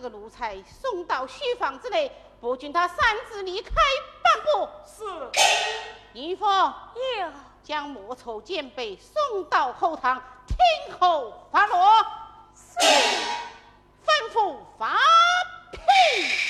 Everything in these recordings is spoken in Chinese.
这个奴才送到书房之内，不准他擅自离开半步。是。姨父，有将莫愁剑被送到后堂，听候发落。是。吩咐发聘。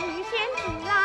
捕鱼兼啊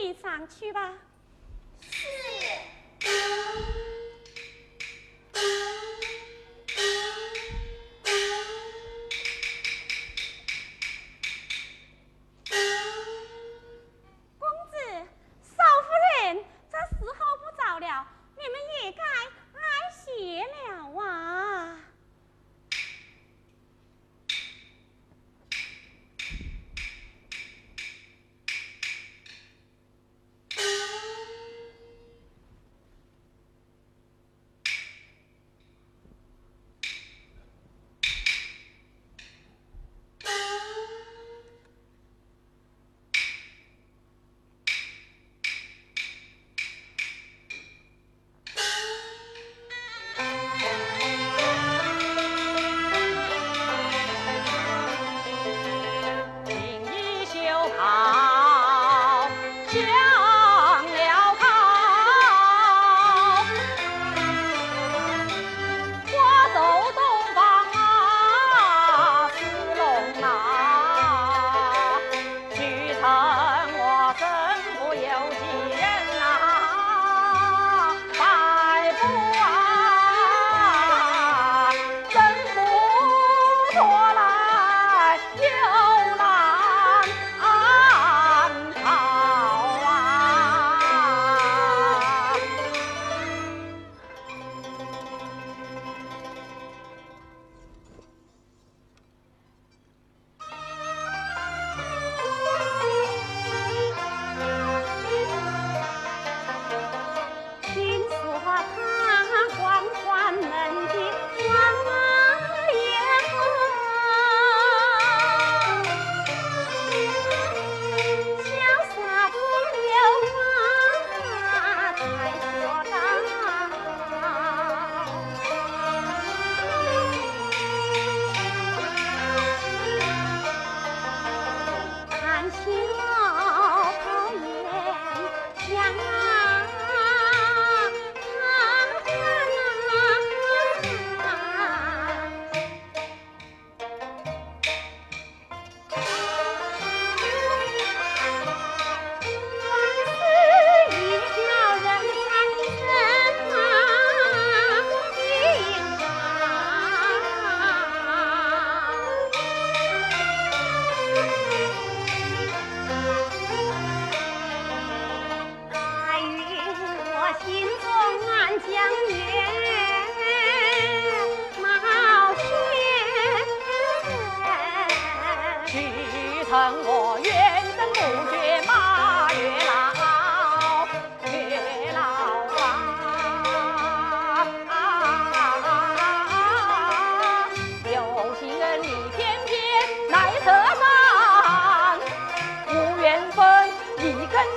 你上去吧。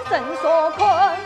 正所困。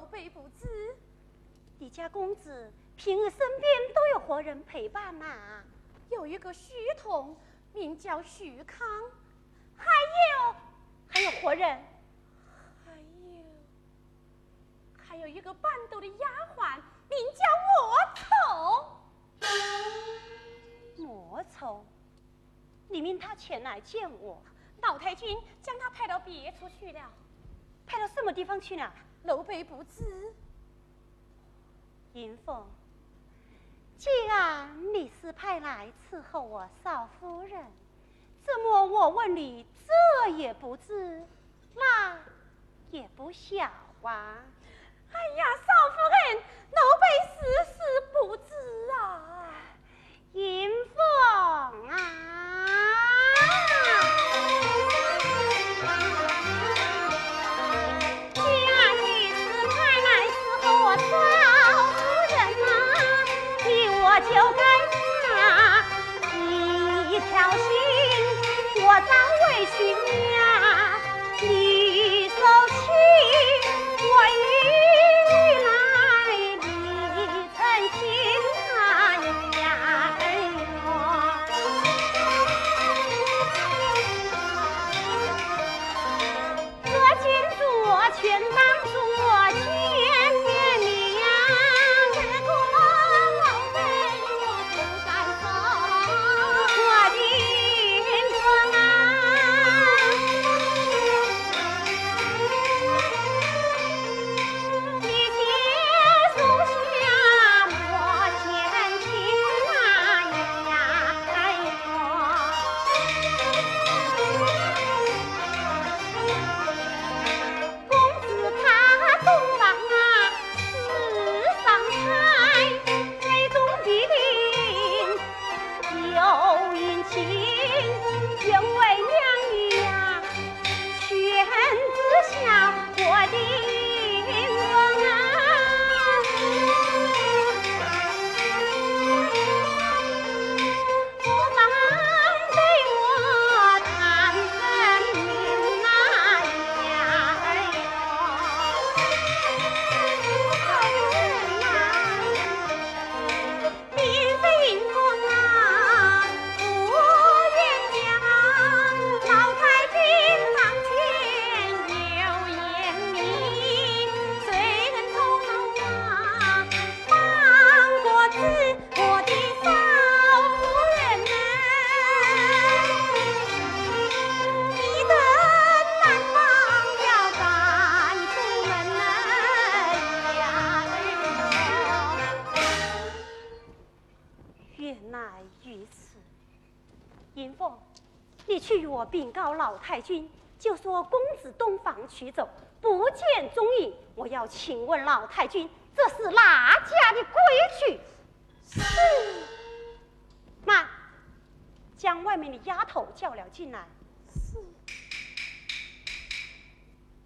吗？奴婢不知。你家公子平日身边都有何人陪伴呐？有一个徐童，名叫徐康。还有，还有何人？还有，还有一个伴斗的丫鬟，名叫莫愁。莫愁，你命他前来见我。老太君将他派到别处去了，派到什么地方去了？奴婢不知。银凤，既然你是派来伺候我少夫人，怎么我问你这也不知，那也不晓啊？哎呀，少夫人，奴婢事事不知啊。银凤啊！的太君，就说公子东房取走，不见踪影。我要请问老太君，这是哪家的规矩？是。妈，将外面的丫头叫了进来。是。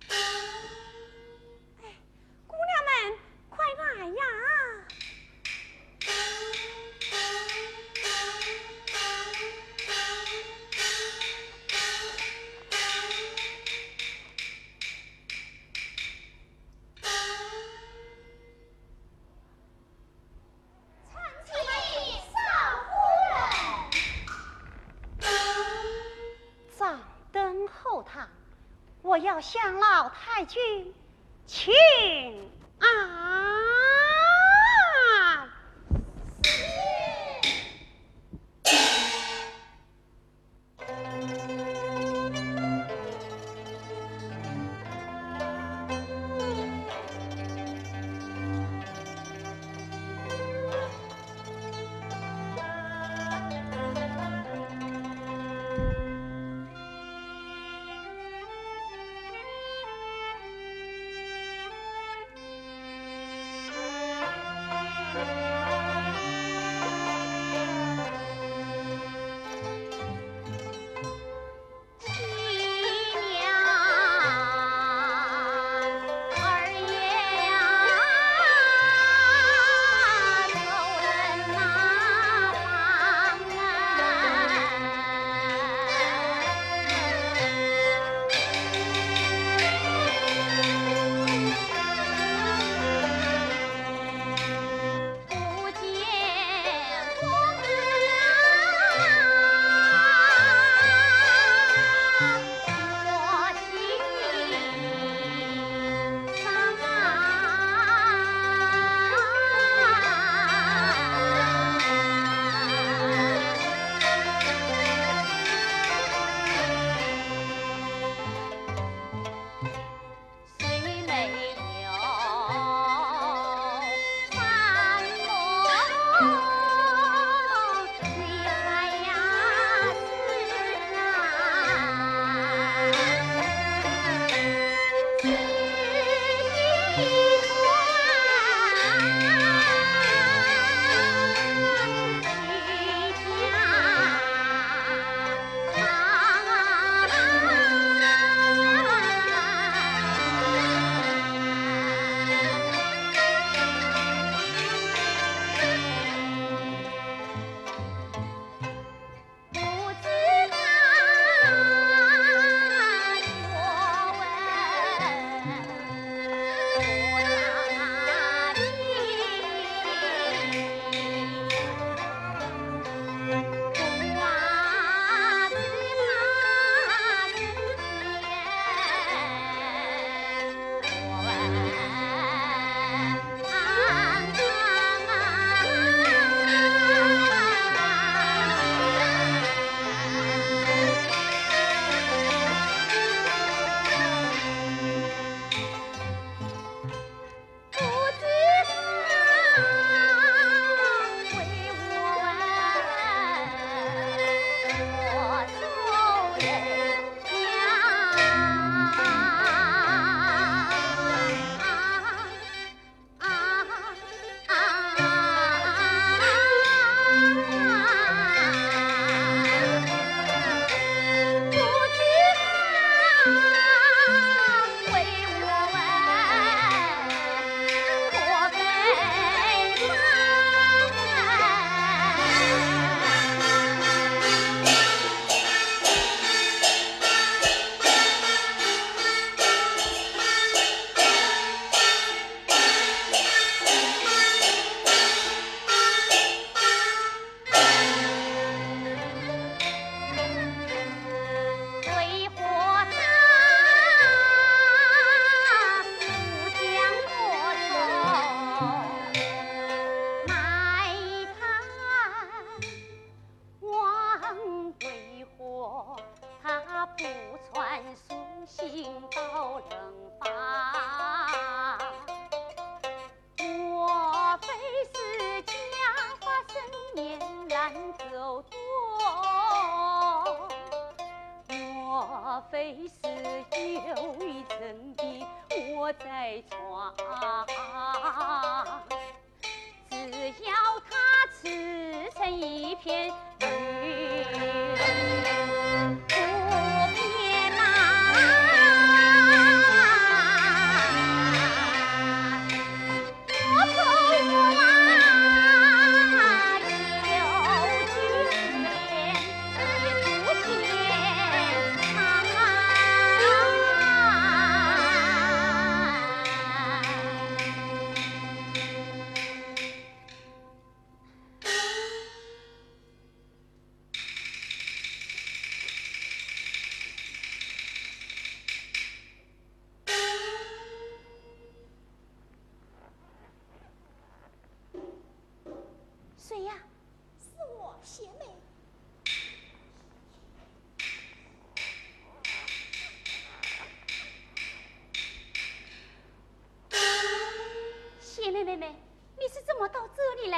哎姑娘们，快来呀！我要向老太君请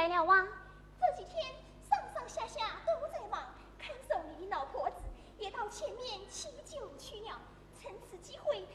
了啊这几天上上下下都在忙看守你的老婆子也到前面祈酒去了趁此机会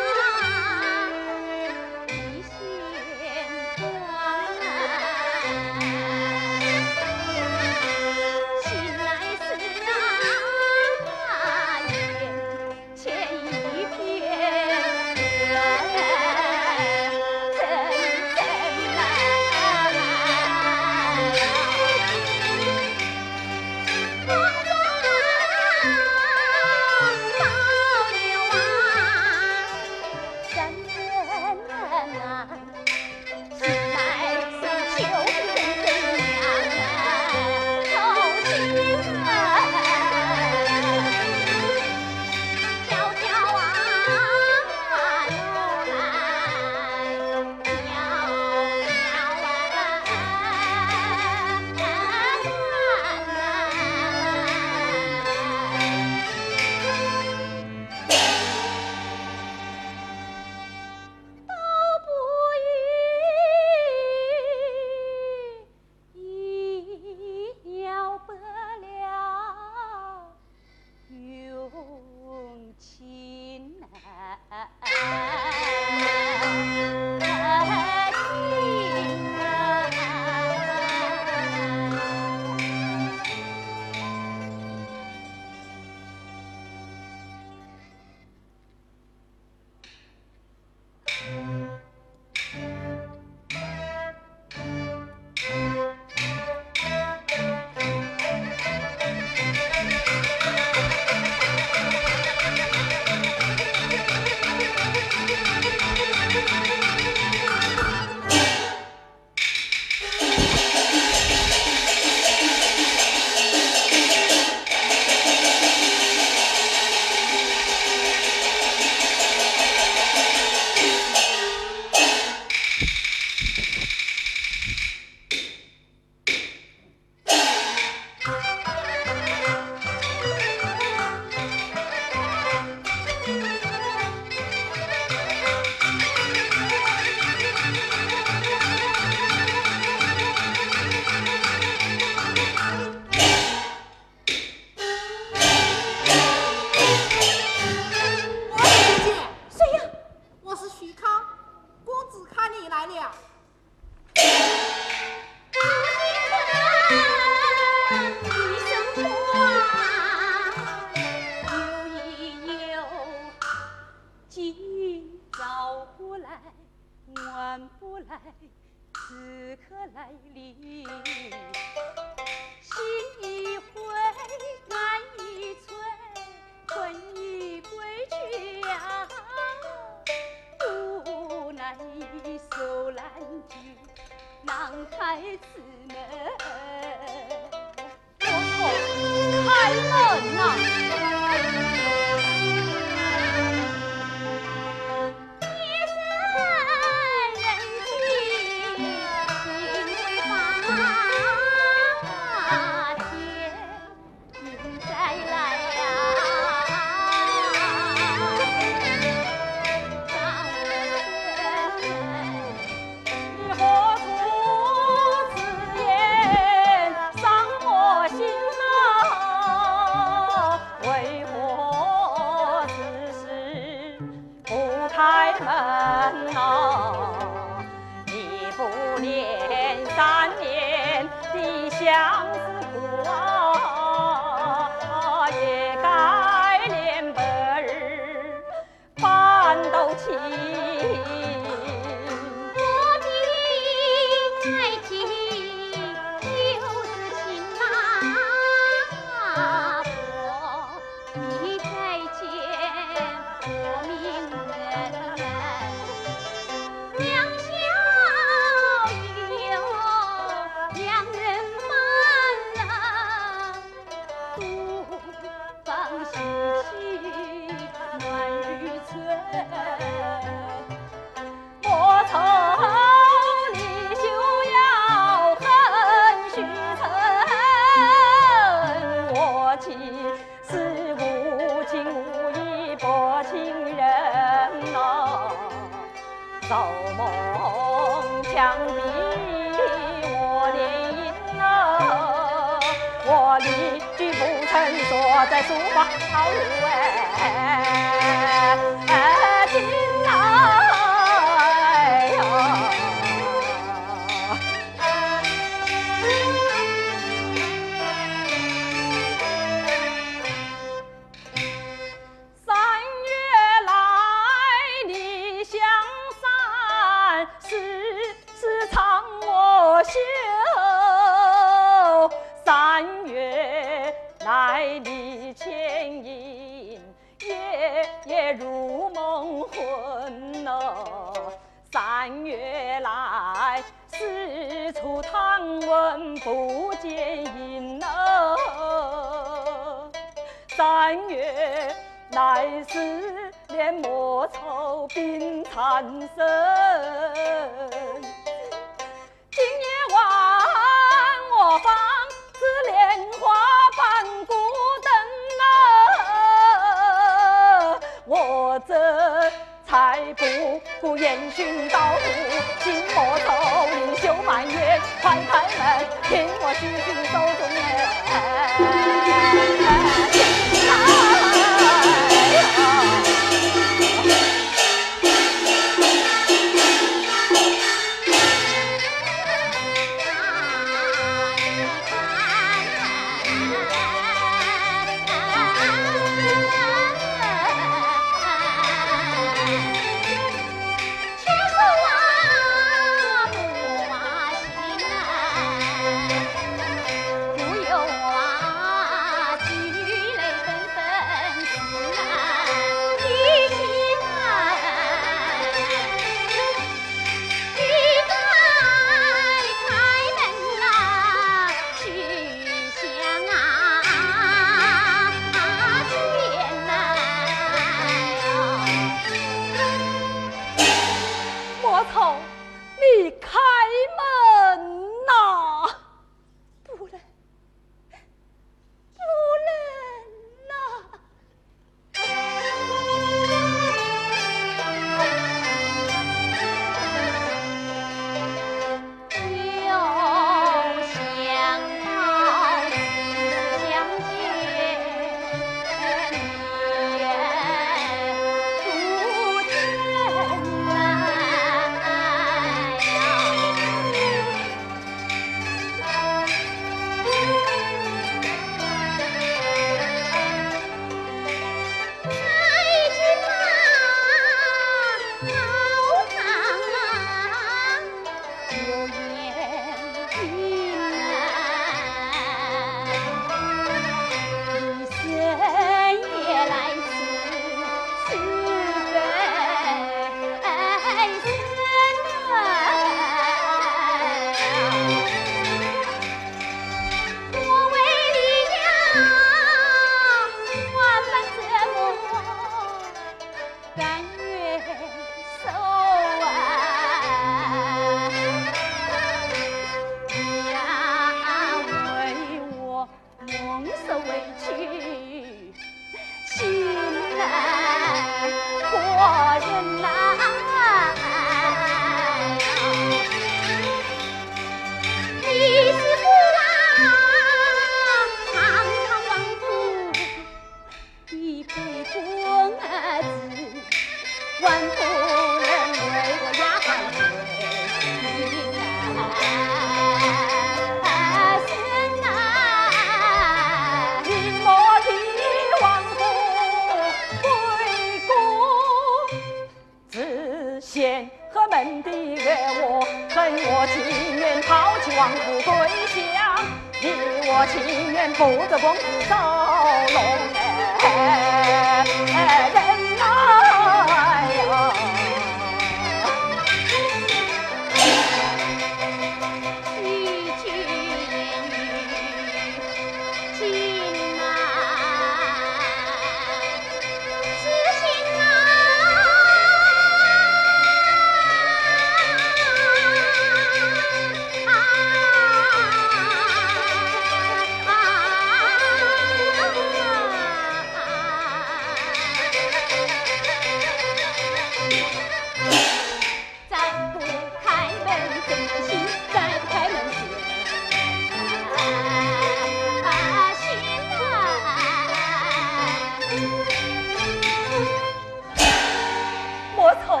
丫头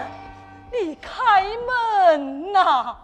你开门呐。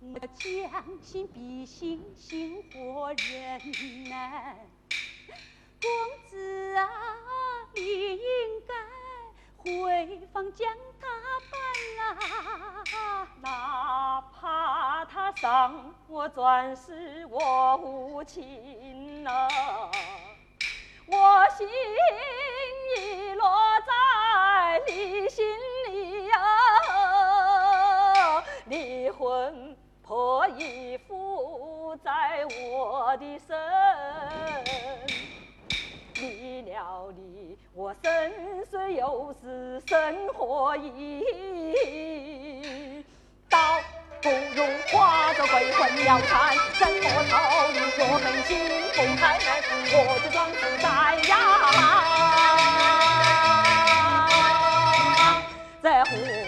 我将心比心，心何人难。公子啊，你应该回房将他办啊，哪怕他伤我钻石，我无情呐、啊，我心已落在你心里呀、啊。离魂魄已附在我的身离了你我身虽有死生活已刀不入化作鬼魂要砍怎么桃李我狠心不开门我就装死在呀在胡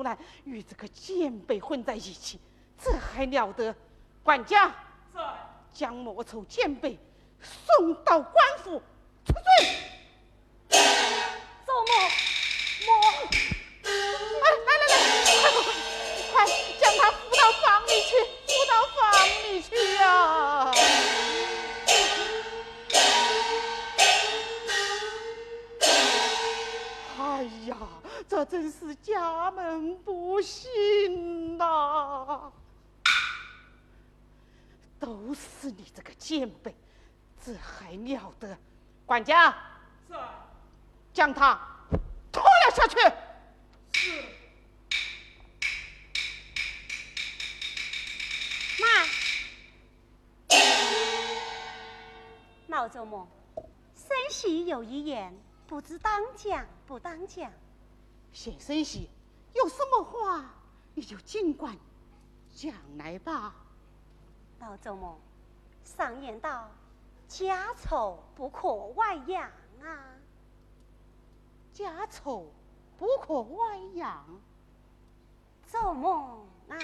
出来与这个贱婢混在一起，这还了得？管家，在。将莫愁贱婢送到官府，出罪。周某，莫，哎，来来来，快快快，将他扶到房里去，扶到房里去呀！哎这真是家门不幸呐！都是你这个贱婢，这还了得！管家，在。将他拖了下去。是。妈，老周末，生喜有一言，不知当讲不当讲。先生喜，有什么话你就尽管讲来吧。老周末，上言道：家丑不可外扬啊。家丑不可外扬，做梦啊！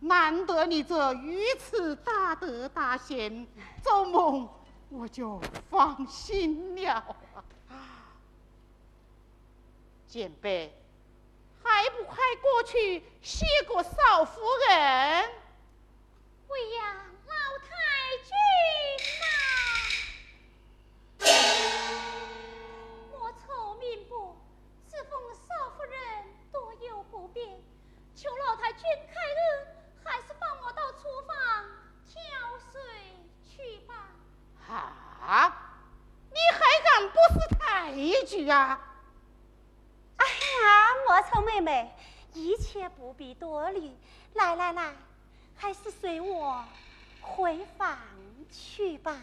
难得你这如此大德大贤，周梦我就放心了。简贝，还不快过去谢过少夫人？喂呀，老太君呐！莫求老太君开恩。还是帮我到厨房挑水去吧。啊！你还敢不识抬举啊？哎呀，莫愁妹妹，一切不必多虑。来来来，还是随我回房去吧。